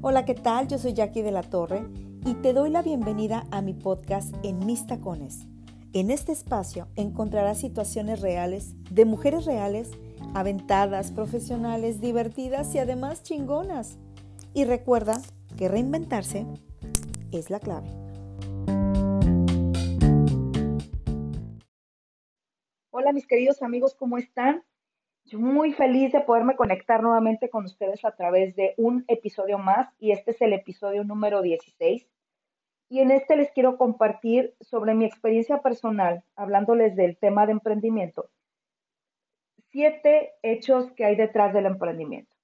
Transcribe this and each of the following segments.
Hola, ¿qué tal? Yo soy Jackie de la Torre y te doy la bienvenida a mi podcast En Mis Tacones. En este espacio encontrarás situaciones reales de mujeres reales, aventadas, profesionales, divertidas y además chingonas. Y recuerda que reinventarse es la clave. Hola mis queridos amigos, ¿cómo están? Muy feliz de poderme conectar nuevamente con ustedes a través de un episodio más y este es el episodio número 16. Y en este les quiero compartir sobre mi experiencia personal, hablándoles del tema de emprendimiento. Siete hechos que hay detrás del emprendimiento.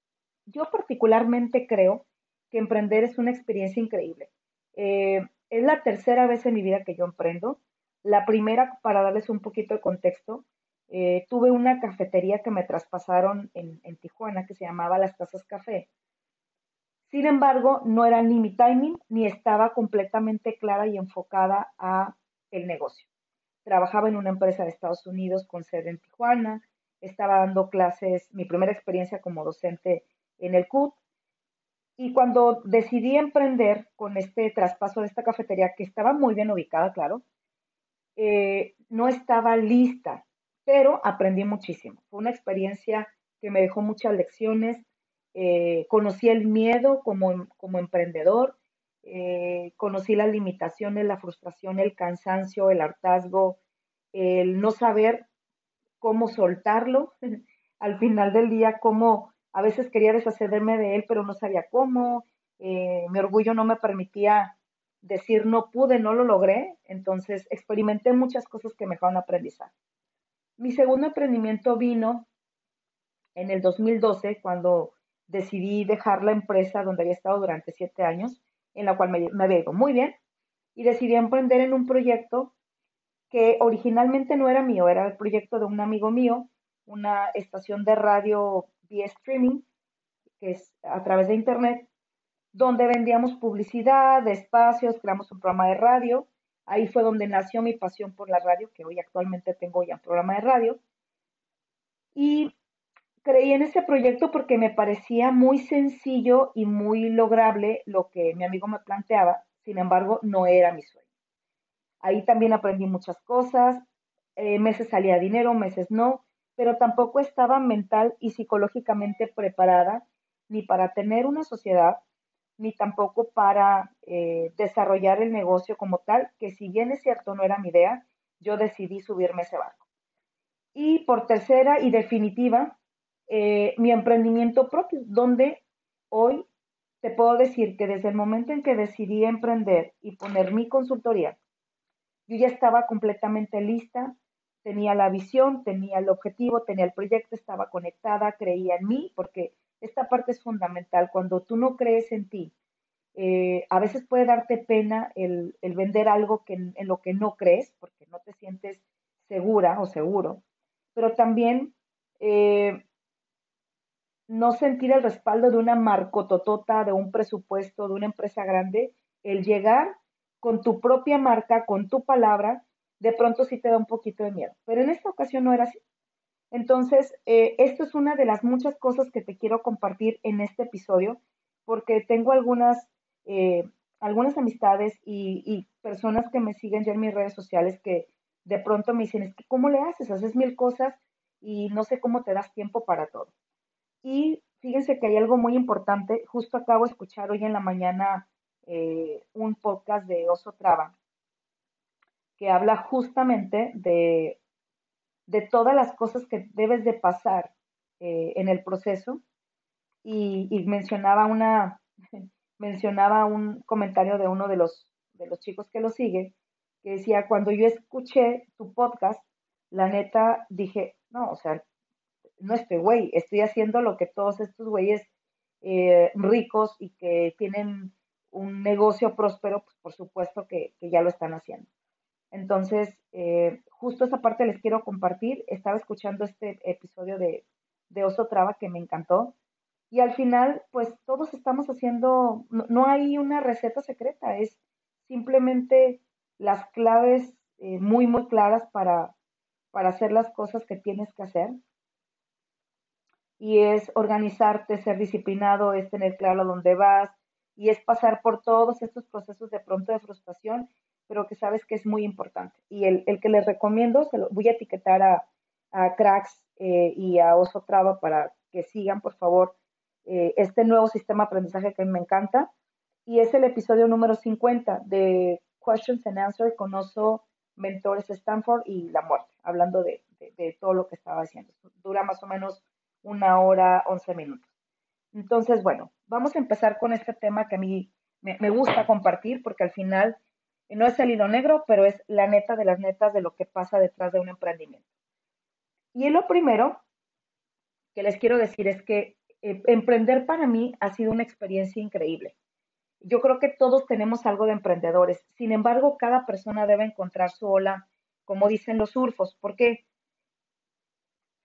Yo particularmente creo que emprender es una experiencia increíble. Eh, es la tercera vez en mi vida que yo emprendo. La primera, para darles un poquito de contexto, eh, tuve una cafetería que me traspasaron en, Tijuana que se llamaba Las Tazas Café. Sin embargo, no era ni mi timing ni estaba completamente clara y enfocada a el negocio. Trabajaba en una empresa de Estados Unidos con sede en Tijuana, estaba dando clases, mi primera experiencia como docente en el CUT. Y cuando decidí emprender con este traspaso de esta cafetería, que estaba muy bien ubicada, claro, eh, no estaba lista pero aprendí muchísimo. Fue una experiencia que me dejó muchas lecciones. Eh, conocí el miedo como, como emprendedor, eh, conocí las limitaciones, la frustración, el cansancio, el hartazgo, el no saber cómo soltarlo. Al final del día, cómo a veces quería deshacerme de él, pero no sabía cómo. Eh, mi orgullo no me permitía decir no pude, no lo logré. Entonces experimenté muchas cosas que me dejaron aprendizaje. Mi segundo emprendimiento vino en el 2012, cuando decidí dejar la empresa donde había estado durante siete años, en la cual me, me muy bien, y decidí emprender en un proyecto que originalmente no era mío, era el proyecto de un amigo mío, una estación de radio vía streaming, que es a través de internet, donde vendíamos publicidad, espacios, creamos un programa de radio Ahí fue donde nació mi pasión por la radio, que hoy actualmente tengo ya un programa de radio. Y creí en ese proyecto porque me parecía muy sencillo y muy lograble lo que mi amigo me planteaba. Sin embargo, no era mi sueño. Ahí también aprendí muchas cosas. Eh, meses salía dinero, meses no, pero tampoco estaba mental y psicológicamente preparada ni para tener una sociedad ni tampoco para eh, desarrollar el negocio como tal, que si bien es cierto no era mi idea, yo decidí subirme ese barco. Y por tercera y definitiva, eh, mi emprendimiento propio, donde hoy te puedo decir que desde el momento en que decidí emprender y poner mi consultoría, yo ya estaba completamente lista, tenía la visión, tenía el objetivo, tenía el proyecto, estaba conectada, creía en mí, porque esta parte es fundamental. Cuando tú no crees en ti, eh, a veces puede darte pena el, vender algo que, en lo que no crees, porque no te sientes segura o seguro, pero también eh, no sentir el respaldo de una marcototota, de un presupuesto, de una empresa grande, el llegar con tu propia marca, con tu palabra, de pronto sí te da un poquito de miedo. Pero en esta ocasión no era así. Entonces, eh, esto es una de las muchas cosas que te quiero compartir en este episodio, porque tengo algunas, eh, algunas amistades y, personas que me siguen ya en mis redes sociales que de pronto me dicen, es que ¿cómo le haces? Haces mil cosas y no sé cómo te das tiempo para todo. Y fíjense que hay algo muy importante, justo acabo de escuchar hoy en la mañana eh, un podcast de Oso Traba, que habla justamente de de todas las cosas que debes de pasar eh, en el proceso. Y, mencionaba una mencionaba un comentario de uno de los de los chicos que lo sigue que decía cuando yo escuché tu podcast la neta dije no o sea no estoy güey estoy haciendo lo que todos estos güeyes eh, ricos y que tienen un negocio próspero pues por supuesto que, que ya lo están haciendo entonces, eh, justo esa parte les quiero compartir. Estaba escuchando este episodio de, de Oso Traba que me encantó. Y al final, pues todos estamos haciendo, no, hay una receta secreta, es simplemente las claves eh, muy, muy claras para, para hacer las cosas que tienes que hacer. Y es organizarte, ser disciplinado, es tener claro dónde vas, y es pasar por todos estos procesos de pronto de frustración, pero que sabes que es muy importante. Y el, que les recomiendo, se lo voy a etiquetar a, Cracks eh, y a Oso Traba para que sigan, por favor, eh, este nuevo sistema de aprendizaje que me encanta. Y es el episodio número 50 de Questions and Answers con Oso, Mentores Stanford y la muerte, hablando de, de todo lo que estaba haciendo. Dura más o menos una hora, 11 minutos. Entonces, bueno, vamos a empezar con este tema que a mí me, gusta compartir porque al final no es el hilo negro, pero es la neta de las netas de lo que pasa detrás de un emprendimiento. Y lo primero que les quiero decir es que eh, emprender para mí ha sido una experiencia increíble. Yo creo que todos tenemos algo de emprendedores. Sin embargo, cada persona debe encontrar su ola, como dicen los surfos. ¿Por qué?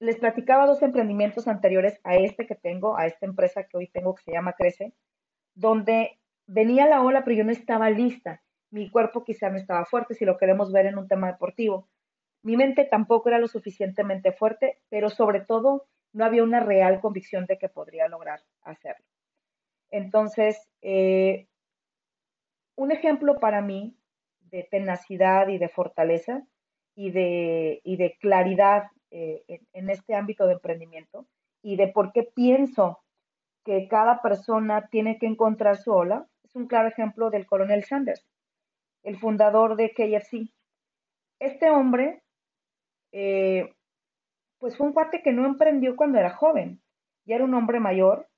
les platicaba dos emprendimientos anteriores a este que tengo, a esta empresa que hoy tengo que se llama Crece, donde venía la ola, pero yo no estaba lista. Mi cuerpo quizá no estaba fuerte, si lo queremos ver en un tema deportivo. Mi mente tampoco era lo suficientemente fuerte, pero sobre todo no había una real convicción de que podría lograr hacerlo. Entonces, eh, un ejemplo para mí de tenacidad y de fortaleza y de, y de claridad eh, en, este ámbito de emprendimiento y de por qué pienso que cada persona tiene que encontrar su ola, es un claro ejemplo del coronel Sanders, el fundador de KFC. Este hombre, eh, pues fue un cuate que no emprendió cuando era joven, ya era un hombre mayor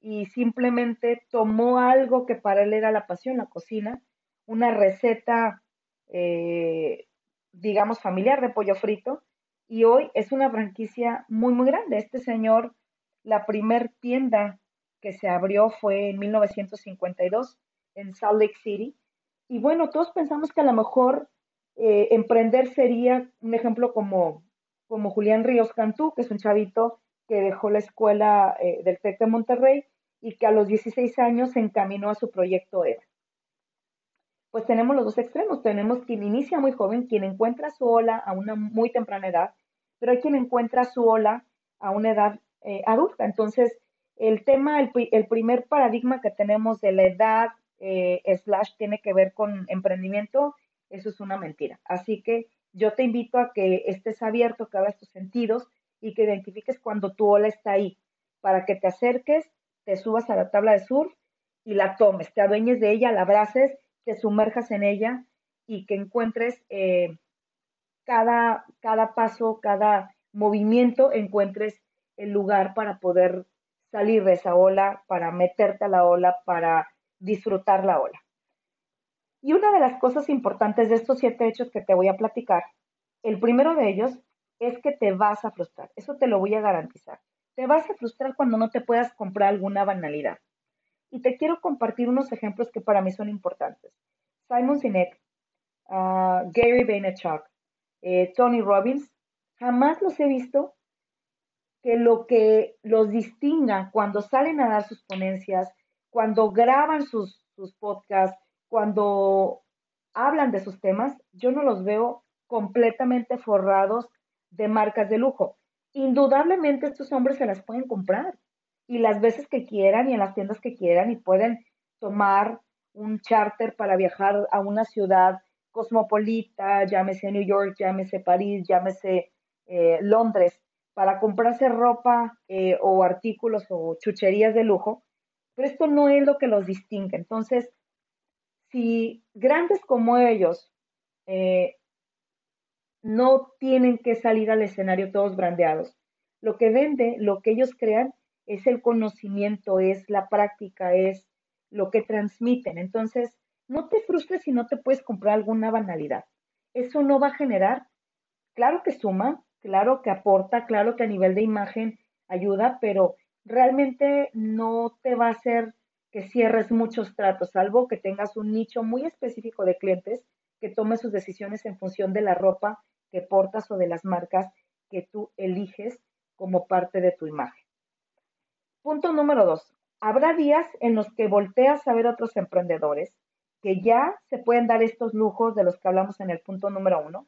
y simplemente tomó algo que para él era la pasión, la cocina, una receta, eh, digamos, familiar de pollo frito, y hoy es una franquicia muy, muy grande. Este señor, la primer tienda que se abrió fue en 1952 en Salt Lake City. Y bueno, todos pensamos que a lo mejor eh, emprender sería un ejemplo como, como Julián Ríos Cantú, que es un chavito que dejó la escuela eh, del TEC de Monterrey y que a los 16 años se encaminó a su proyecto EVA pues tenemos los dos extremos. Tenemos quien inicia muy joven, quien encuentra su ola a una muy temprana edad, pero hay quien encuentra su ola a una edad eh, adulta. Entonces, el tema, el, primer paradigma que tenemos de la edad eh, slash tiene que ver con emprendimiento, eso es una mentira. Así que yo te invito a que estés abierto, que abras tus sentidos y que identifiques cuando tu ola está ahí, para que te acerques, te subas a la tabla de surf y la tomes, te adueñes de ella, la abraces te sumerjas en ella y que encuentres eh, cada, cada paso, cada movimiento, encuentres el lugar para poder salir de esa ola, para meterte a la ola, para disfrutar la ola. Y una de las cosas importantes de estos siete hechos que te voy a platicar, el primero de ellos es que te vas a frustrar. Eso te lo voy a garantizar. Te vas a frustrar cuando no te puedas comprar alguna banalidad. Y te quiero compartir unos ejemplos que para mí son importantes. Simon Sinek, ah, Gary Vaynerchuk, eh, Tony Robbins, jamás los he visto que lo que los distinga cuando salen a dar sus ponencias, cuando graban sus, sus podcasts, cuando hablan de sus temas, yo no los veo completamente forrados de marcas de lujo. Indudablemente estos hombres se las pueden comprar y las veces que quieran y en las tiendas que quieran y pueden tomar un charter para viajar a una ciudad cosmopolita, llámese New York, llámese París, llámese eh, Londres, para comprarse ropa eh, o artículos o chucherías de lujo, pero esto no es lo que los distingue. Entonces, si grandes como ellos eh, no tienen que salir al escenario todos brandeados, lo que vende, lo que ellos crean, es el conocimiento, es la práctica, es lo que transmiten. Entonces, no te frustres si no te puedes comprar alguna banalidad. Eso no va a generar, claro que suma, claro que aporta, claro que a nivel de imagen ayuda, pero realmente no te va a hacer que cierres muchos tratos, salvo que tengas un nicho muy específico de clientes que tome sus decisiones en función de la ropa que portas o de las marcas que tú eliges como parte de tu imagen. Punto número dos. Habrá días en los que volteas a ver a otros emprendedores que ya se pueden dar estos lujos de los que hablamos en el punto número uno,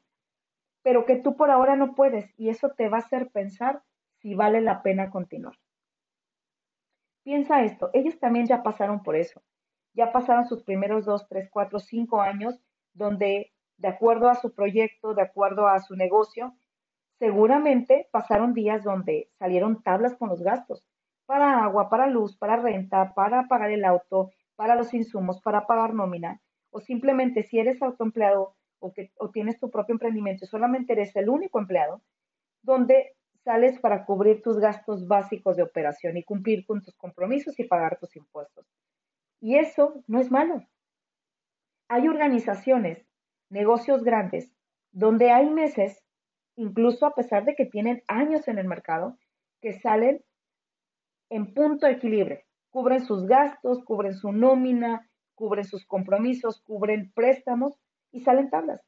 pero que tú por ahora no puedes y eso te va a hacer pensar si vale la pena continuar. Piensa esto, ellos también ya pasaron por eso. ya pasaron sus primeros dos, tres, cuatro, cinco años donde, de acuerdo a su proyecto, de acuerdo a su negocio, seguramente pasaron días donde salieron tablas con los gastos para agua, para luz, para renta, para pagar el auto, para los insumos, para pagar nómina, o simplemente si eres autoempleado o, que, o tienes tu propio emprendimiento solamente eres el único empleado, donde sales para cubrir tus gastos básicos de operación y cumplir con tus compromisos y pagar tus impuestos. Y eso no es malo. Hay organizaciones, negocios grandes, donde hay meses, incluso a pesar de que tienen años en el mercado, que salen en punto de equilibrio. Cubren sus gastos, cubren su nómina, cubren sus compromisos, cubren préstamos y salen tablas.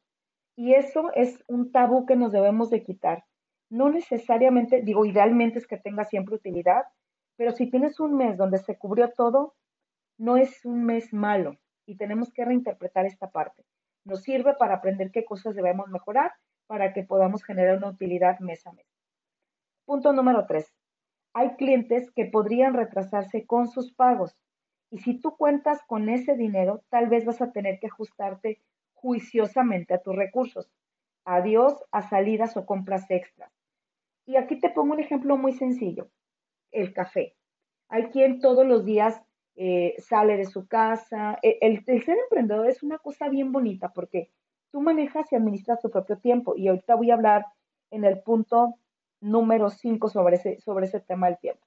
Y eso es un tabú que nos debemos de quitar. No necesariamente, digo, idealmente es que tenga siempre utilidad, pero si tienes un mes donde se cubrió todo, no es un mes malo y tenemos que reinterpretar esta parte. Nos sirve para aprender qué cosas debemos mejorar para que podamos generar una utilidad mes a mes. Punto número tres hay clientes que podrían retrasarse con sus pagos. Y si tú cuentas con ese dinero, tal vez vas a tener que ajustarte juiciosamente a tus recursos. Adiós a salidas o compras extras. Y aquí te pongo un ejemplo muy sencillo. El café. Hay quien todos los días eh, sale de su casa. E, el, el, ser emprendedor es una cosa bien bonita porque tú manejas y administras tu propio tiempo. Y ahorita voy a hablar en el punto número 5 sobre ese, sobre ese tema del tiempo.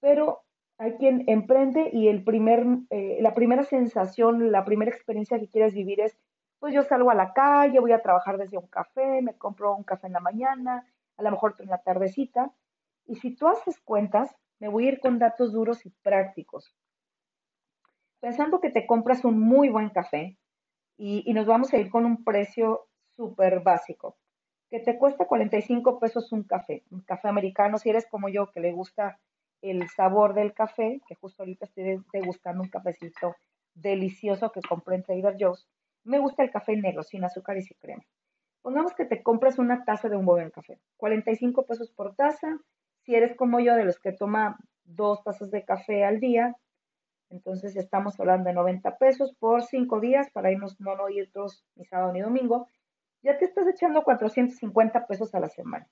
Pero hay quien emprende y el primer, eh, la primera sensación, la primera experiencia que quieres vivir es, pues yo salgo a la calle, voy a trabajar desde un café, me compro un café en la mañana, a lo mejor en la tardecita. Y si tú haces cuentas, me voy a ir con datos duros y prácticos. Pensando que te compras un muy buen café y, y nos vamos a ir con un precio súper básico que te cuesta 45 pesos un café, un café americano, si eres como yo que le gusta el sabor del café, que justo ahorita estoy degustando un cafecito delicioso que compré en Trader Joe's, me gusta el café negro, sin azúcar y sin crema. Pongamos que te compras una taza de un buen café, 45 pesos por taza, si eres como yo de los que toma dos tazas de café al día, entonces estamos hablando de 90 pesos por cinco días para irnos no, no ir todos ni sábado ni domingo, ya te estás echando 450 pesos a la semana.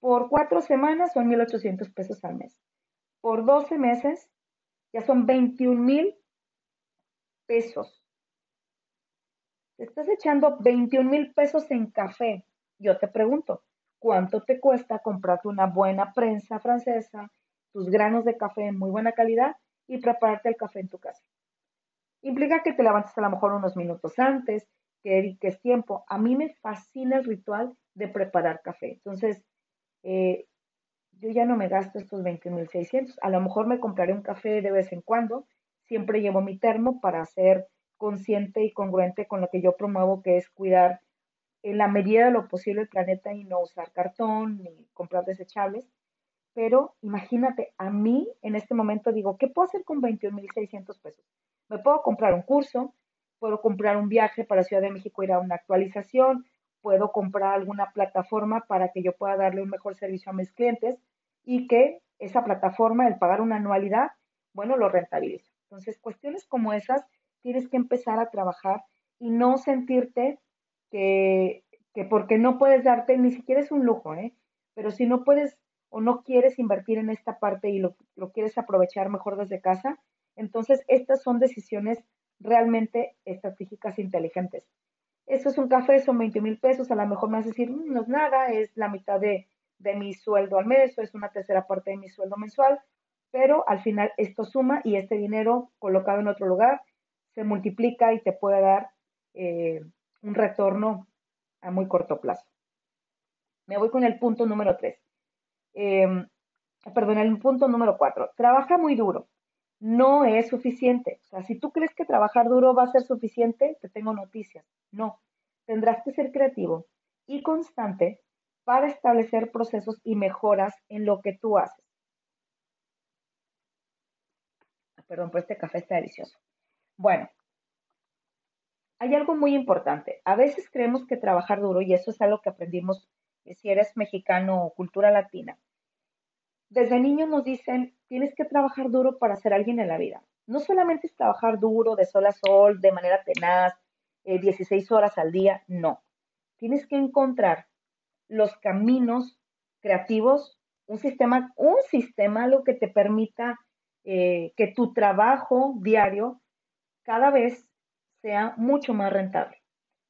Por cuatro semanas son 1.800 pesos al mes. Por 12 meses ya son 21 mil pesos. Estás echando 21 mil pesos en café. Yo te pregunto, ¿cuánto te cuesta comprarte una buena prensa francesa, tus granos de café en muy buena calidad y prepararte el café en tu casa? Implica que te levantes a lo mejor unos minutos antes, que es tiempo. A mí me fascina el ritual de preparar café. Entonces, eh, yo ya no me gasto estos 20.600. A lo mejor me compraré un café de vez en cuando. Siempre llevo mi termo para ser consciente y congruente con lo que yo promuevo, que es cuidar en la medida de lo posible el planeta y no usar cartón ni comprar desechables. Pero imagínate, a mí en este momento digo, ¿qué puedo hacer con 21.600 pesos? Me puedo comprar un curso, puedo comprar un viaje para Ciudad de México, ir a una actualización, puedo comprar alguna plataforma para que yo pueda darle un mejor servicio a mis clientes y que esa plataforma, el pagar una anualidad, bueno, lo rentabiliza. Entonces, cuestiones como esas tienes que empezar a trabajar y no sentirte que, que porque no puedes darte, ni siquiera es un lujo, ¿eh? pero si no puedes o no quieres invertir en esta parte y lo, lo quieres aprovechar mejor desde casa, entonces estas son decisiones realmente estratégicas e inteligentes. Esto es un café, son 20 mil pesos, a lo mejor me vas a decir, mm, no es nada, es la mitad de, de mi sueldo al mes o es una tercera parte de mi sueldo mensual, pero al final esto suma y este dinero colocado en otro lugar se multiplica y te puede dar eh, un retorno a muy corto plazo. Me voy con el punto número 3. Em, perdón, el punto número 4. Trabaja muy duro no es suficiente. O sea, si tú crees que trabajar duro va a ser suficiente, te tengo noticias. No, tendrás que ser creativo y constante para establecer procesos y mejoras en lo que tú haces. Perdón, pero este café está delicioso. Bueno, hay algo muy importante. A veces creemos que trabajar duro, y eso es algo que aprendimos si eres mexicano o cultura latina, Desde niños nos dicen, tienes que trabajar duro para ser alguien en la vida. No solamente es trabajar duro, de sol a sol, de manera tenaz, 16 eh, horas al día, no. Tienes que encontrar los caminos creativos, un sistema, un sistema, lo que te permita eh, que tu trabajo diario cada vez sea mucho más rentable.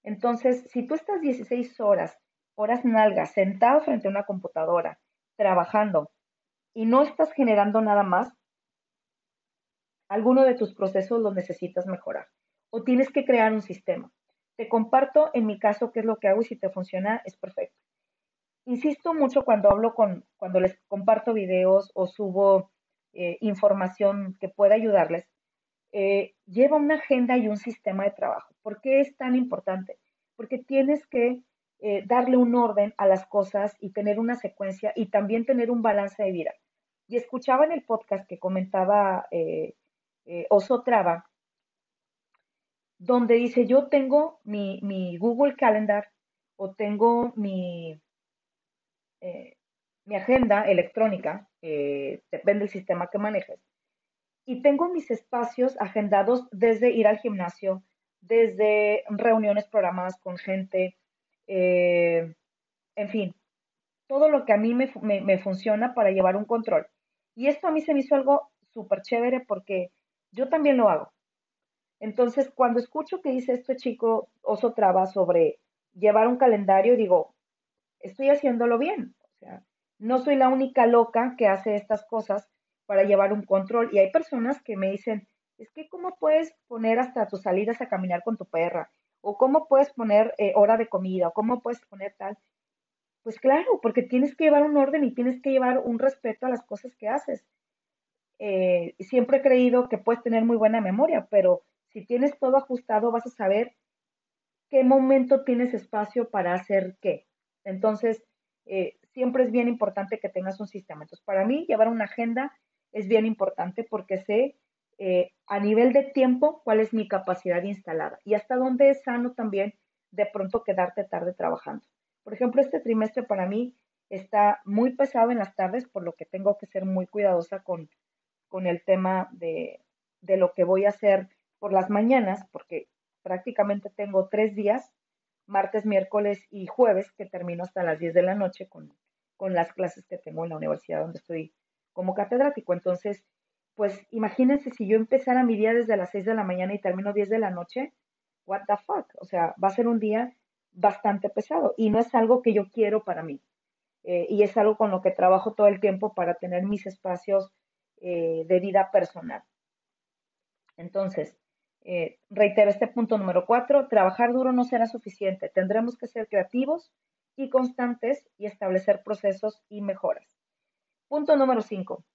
Entonces, si tú estás 16 horas, horas nalgas, sentado frente a una computadora, trabajando, y no estás generando nada más, alguno de tus procesos lo necesitas mejorar o tienes que crear un sistema. Te comparto en mi caso qué es lo que hago y si te funciona es perfecto. Insisto mucho cuando hablo con, cuando les comparto videos o subo eh, información que pueda ayudarles, eh, lleva una agenda y un sistema de trabajo. ¿Por qué es tan importante? Porque tienes que eh, darle un orden a las cosas y tener una secuencia y también tener un balance de vida. Y escuchaba en el podcast que comentaba eh, Traba, donde dice, yo tengo mi, mi Google Calendar o tengo mi, mi agenda electrónica, depende del sistema que manejes, y tengo mis espacios agendados desde ir al gimnasio, desde reuniones programadas con gente, eh, en fin, todo lo que a mí me, funciona para llevar un control. Y esto a mí se me hizo algo súper chévere porque yo también lo hago. Entonces, cuando escucho que dice este chico Oso Traba sobre llevar un calendario, digo, estoy haciéndolo bien. O sea, no soy la única loca que hace estas cosas para llevar un control. Y hay personas que me dicen, es que cómo puedes poner hasta tus salidas a caminar con tu perra, o cómo puedes poner eh, hora de comida, o cómo puedes poner tal. Pues claro, porque tienes que llevar un orden y tienes que llevar un respeto a las cosas que haces. Eh, siempre he creído que puedes tener muy buena memoria, pero si tienes todo ajustado vas a saber qué momento tienes espacio para hacer qué. Entonces, eh, siempre es bien importante que tengas un sistema. Entonces, para mí, llevar una agenda es bien importante porque sé eh, a nivel de tiempo cuál es mi capacidad instalada y hasta dónde es sano también de pronto quedarte tarde trabajando. Por ejemplo, este trimestre para mí está muy pesado en las tardes, por lo que tengo que ser muy cuidadosa con, con el tema de, de lo que voy a hacer por las mañanas, porque prácticamente tengo tres días, martes, miércoles y jueves, que termino hasta las 10 de la noche con, con las clases que tengo en la universidad donde estoy como catedrático. Entonces, pues imagínense si yo empezara mi día desde las 6 de la mañana y termino 10 de la noche, what the fuck, o sea, va a ser un día bastante pesado y no es algo que yo quiero para mí. Eh, y es algo con lo que trabajo todo el tiempo para tener mis espacios eh, de vida personal. Entonces, eh, reitero este punto número cuatro, trabajar duro no será suficiente, tendremos que ser creativos y constantes y establecer procesos y mejoras. Punto número 5.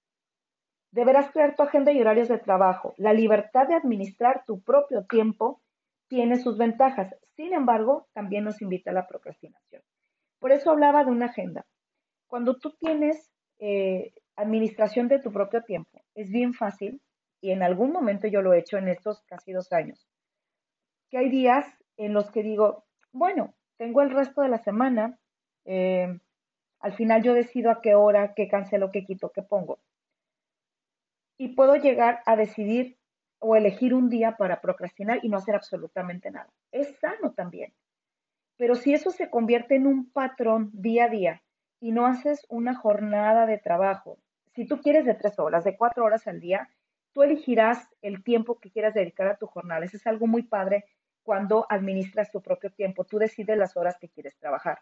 Deberás crear tu agenda y horarios de trabajo. La libertad de administrar tu propio tiempo tiene sus ventajas. Sin embargo, también nos invita a la procrastinación. Por eso hablaba de una agenda. Cuando tú tienes eh, administración de tu propio tiempo, es bien fácil, y en algún momento yo lo he hecho en estos casi dos años, que hay días en los que digo, bueno, tengo el resto de la semana, eh, al final yo decido a qué hora, qué cancelo, qué quito, qué pongo. Y puedo llegar a decidir o elegir un día para procrastinar y no hacer absolutamente nada. Es sano también. Pero si eso se convierte en un patrón día a día y no haces una jornada de trabajo, si tú quieres de tres horas, de cuatro horas al día, tú elegirás el tiempo que quieras dedicar a tu jornada. Eso es algo muy padre cuando administras tu propio tiempo. Tú decides las horas que quieres trabajar.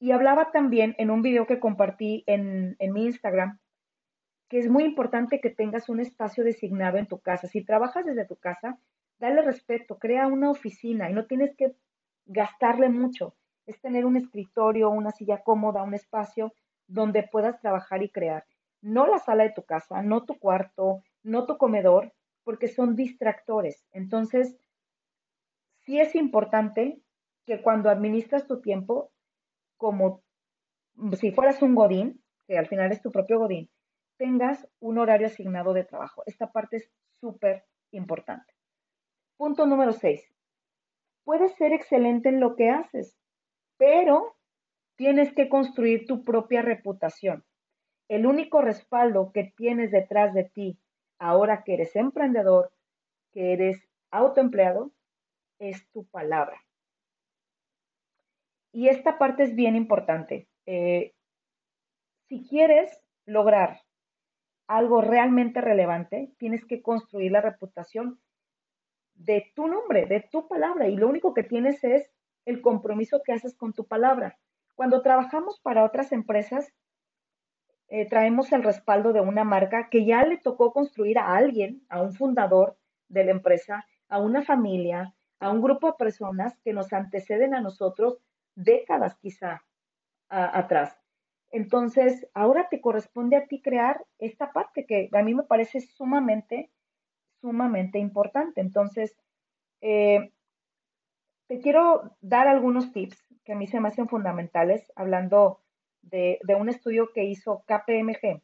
Y hablaba también en un video que compartí en, mi Instagram que es muy importante que tengas un espacio designado en tu casa. Si trabajas desde tu casa, dale respeto, crea una oficina y no tienes que gastarle mucho. Es tener un escritorio, una silla cómoda, un espacio donde puedas trabajar y crear. No la sala de tu casa, no tu cuarto, no tu comedor, porque son distractores. Entonces, sí es importante que cuando administras tu tiempo como si fueras un godín, que al final es tu propio godín, tengas un horario asignado de trabajo. Esta parte es súper importante. Punto número 6. Puedes ser excelente en lo que haces, pero tienes que construir tu propia reputación. el único respaldo que tienes detrás de ti ahora que eres emprendedor, que eres autoempleado, es tu palabra. Y esta parte es bien importante. Eh, si quieres lograr algo realmente relevante, tienes que construir la reputación de tu nombre, de tu palabra. Y lo único que tienes es el compromiso que haces con tu palabra. Cuando trabajamos para otras empresas, eh, traemos el respaldo de una marca que ya le tocó construir a alguien, a un fundador de la empresa, a una familia, a un grupo de personas que nos anteceden a nosotros décadas quizá atrás. Entonces, ahora te corresponde a ti crear esta parte que a mí me parece sumamente, sumamente importante. Entonces, eh, te quiero dar algunos tips que a mí se me hacen fundamentales, hablando de, un estudio que hizo KPMG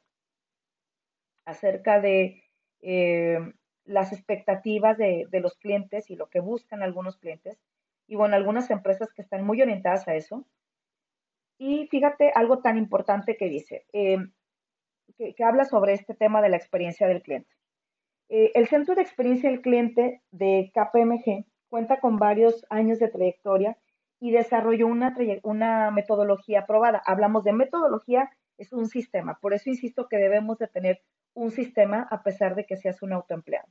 acerca de eh, las expectativas de, los clientes y lo que buscan algunos clientes. Y bueno, algunas empresas que están muy orientadas a eso. Y fíjate algo tan importante que dice, eh, que, habla sobre este tema de la experiencia del cliente. Eh, el Centro de Experiencia del Cliente de KPMG cuenta con varios años de trayectoria y desarrolló una, una metodología probada. Hablamos de metodología, es un sistema. Por eso insisto que debemos de tener un sistema a pesar de que seas un autoempleado.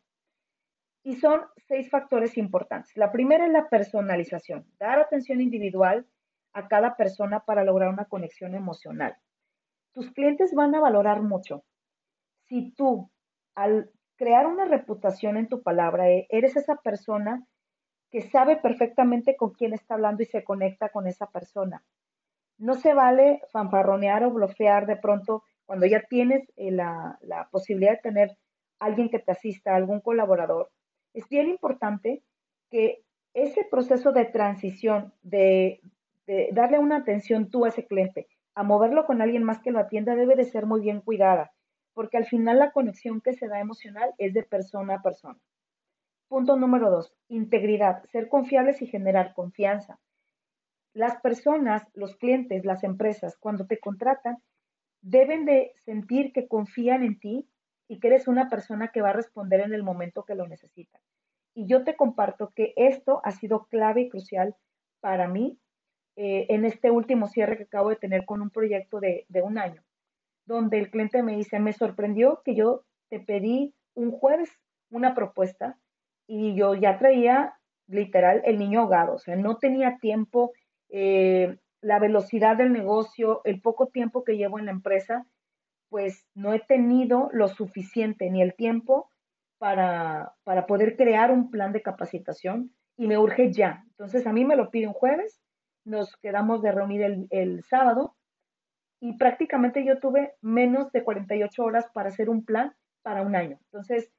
Y son seis factores importantes. La primera es la personalización, dar atención individual a cada persona para lograr una conexión emocional. Tus clientes van a valorar mucho si tú, al crear una reputación en tu palabra, e-, eres esa persona que sabe perfectamente con quién está hablando y se conecta con esa persona. No se vale fanfarronear o bloquear de pronto cuando ya tienes eh, la, posibilidad de tener alguien que te asista, algún colaborador. Es bien importante que ese proceso de transición, de, darle una atención tú a ese cliente, a moverlo con alguien más que lo atienda, debe de ser muy bien cuidada, porque al final la conexión que se da emocional es de persona a persona. Punto número dos, integridad, ser confiables y generar confianza. Las personas, los clientes, las empresas, cuando te contratan, deben de sentir que confían en ti y que eres una persona que va a responder en el momento que lo necesitan. Y yo te comparto que esto ha sido clave y crucial para mí eh, en este último cierre que acabo de tener con un proyecto de, de un año, donde el cliente me dice, me sorprendió que yo te pedí un jueves una propuesta y yo ya traía literal el niño ahogado, o sea, no tenía tiempo, eh, la velocidad del negocio, el poco tiempo que llevo en la empresa, pues no he tenido lo suficiente ni el tiempo para, para poder crear un plan de capacitación y me urge ya. Entonces a mí me lo pide un jueves, nos quedamos de reunir el, el sábado y prácticamente yo tuve menos de 48 horas para hacer un plan para un año. Entonces,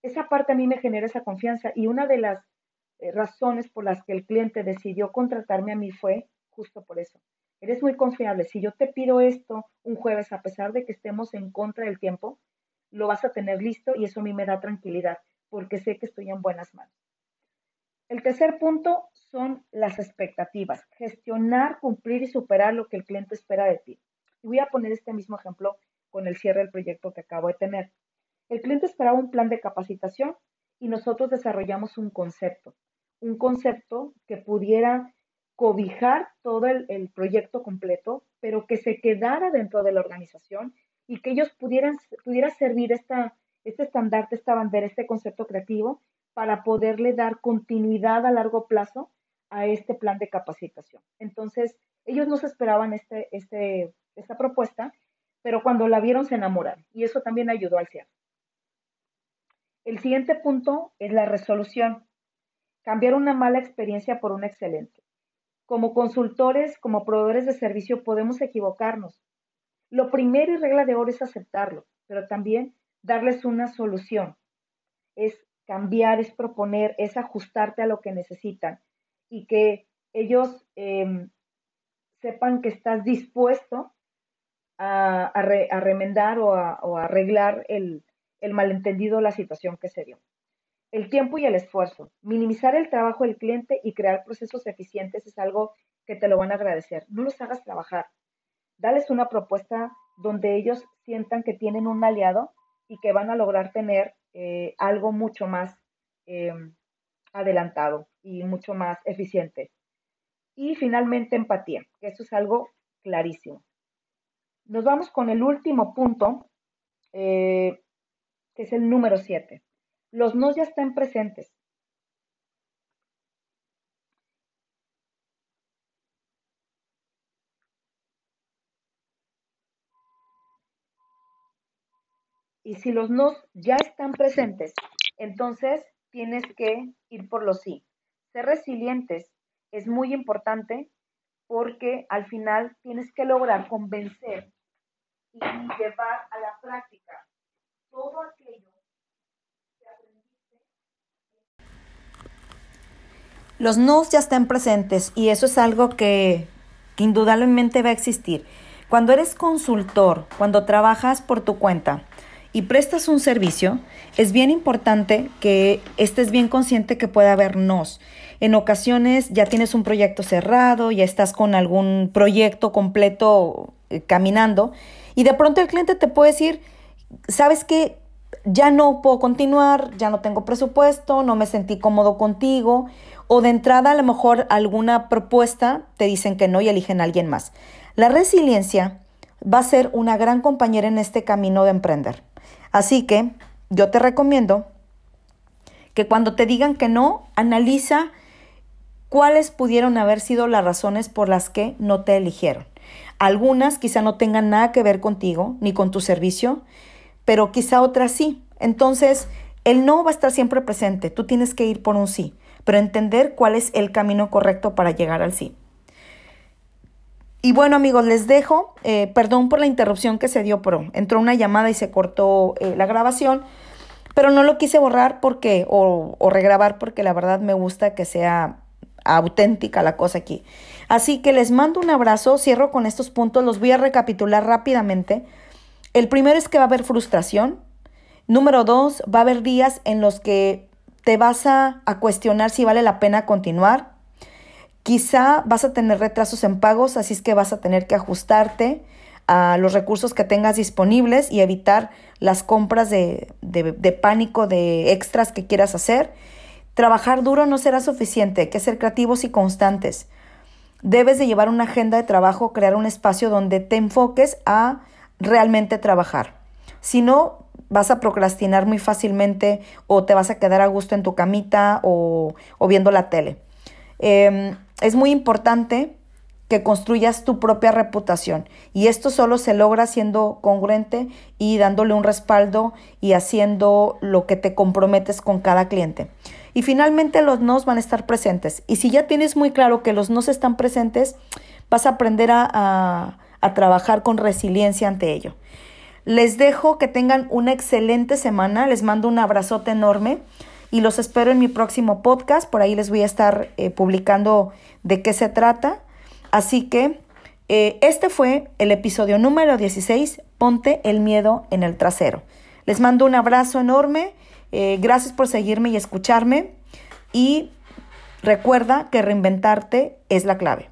esa parte a mí me genera esa confianza y una de las eh, razones por las que el cliente decidió contratarme a mí fue justo por eso. Eres muy confiable. Si yo te pido esto un jueves, a pesar de que estemos en contra del tiempo, lo vas a tener listo y eso a mí me da tranquilidad porque sé que estoy en buenas manos. El tercer punto son las expectativas. Gestionar, cumplir y superar lo que el cliente espera de ti. Y voy a poner este mismo ejemplo con el cierre del proyecto que acabo de tener. El cliente esperaba un plan de capacitación y nosotros desarrollamos un concepto, un concepto que pudiera cobijar todo el, proyecto completo, pero que se quedara dentro de la organización y que ellos pudieran pudiera servir esta, este estandarte, esta bandera, este concepto creativo para poderle dar continuidad a largo plazo a este plan de capacitación. Entonces, ellos no se esperaban este, este, esta propuesta, pero cuando la vieron se enamoraron y eso también ayudó al cierre. El siguiente punto es la resolución. Cambiar una mala experiencia por una excelente. Como consultores, como proveedores de servicio, podemos equivocarnos. Lo primero y regla de oro es aceptarlo, pero también darles una solución. Es cambiar, es proponer, es ajustarte a lo que necesitan y que ellos em, sepan que estás dispuesto a, remendar o a arreglar el, el malentendido la situación que se dio. El tiempo y el esfuerzo. Minimizar el trabajo del cliente y crear procesos eficientes es algo que te lo van a agradecer. No los hagas trabajar. Dales una propuesta donde ellos sientan que tienen un aliado y que van a lograr tener eh, algo mucho más eh, adelantado y mucho más eficiente. Y finalmente empatía, eso es algo clarísimo. Nos vamos con el último punto, eh, que es el número 7. Los no ya están presentes. Y si los no ya están presentes, entonces tienes que ir por los sí. Ser resilientes es muy importante porque al final tienes que lograr convencer y llevar a la práctica todo aquello que aprendiste. Los no ya están presentes y eso es algo que, indudablemente va a existir. Cuando eres consultor, cuando trabajas por tu cuenta, y prestas un servicio, es bien importante que estés bien consciente que puede haber nos. En ocasiones ya tienes un proyecto cerrado, ya estás con algún proyecto completo eh, caminando y de pronto el cliente te puede decir, sabes que ya no puedo continuar, ya no tengo presupuesto, no me sentí cómodo contigo o de entrada a lo mejor alguna propuesta te dicen que no y eligen a alguien más. La resiliencia va a ser una gran compañera en este camino de emprender. Así que yo te recomiendo que cuando te digan que no, analiza cuáles pudieron haber sido las razones por las que no te eligieron. Algunas quizá no tengan nada que ver contigo ni con tu servicio, pero quizá otras sí. Entonces, el no va a estar siempre presente. Tú tienes que ir por un sí, pero entender cuál es el camino correcto para llegar al sí. Y bueno amigos, les dejo, eh, perdón por la interrupción que se dio, pero entró una llamada y se cortó eh, la grabación, pero no lo quise borrar porque, o, o regrabar porque la verdad me gusta que sea auténtica la cosa aquí. Así que les mando un abrazo, cierro con estos puntos, los voy a recapitular rápidamente. El primero es que va a haber frustración. Número dos, va a haber días en los que te vas a, a cuestionar si vale la pena continuar. Quizá vas a tener retrasos en pagos, así es que vas a tener que ajustarte a los recursos que tengas disponibles y evitar las compras de, pánico, de extras que quieras hacer. Trabajar duro no será suficiente, hay que ser creativos y constantes. Debes de llevar una agenda de trabajo, crear un espacio donde te enfoques a realmente trabajar. Si no, vas a procrastinar muy fácilmente o te vas a quedar a gusto en tu camita o, viendo la tele. Em, es muy importante que construyas tu propia reputación y esto solo se logra siendo congruente y dándole un respaldo y haciendo lo que te comprometes con cada cliente. Y finalmente los nos van a estar presentes. Y si ya tienes muy claro que los nos están presentes, vas a aprender a, a trabajar con resiliencia ante ello. Les dejo que tengan una excelente semana. Les mando un abrazote enorme y los espero en mi próximo podcast. Por ahí les voy a estar eh, publicando de qué se trata. Así que eh, este fue el episodio número 16, Ponte el miedo en el trasero. Les mando un abrazo enorme. Eh, gracias por seguirme y escucharme. Y recuerda que reinventarte es la clave.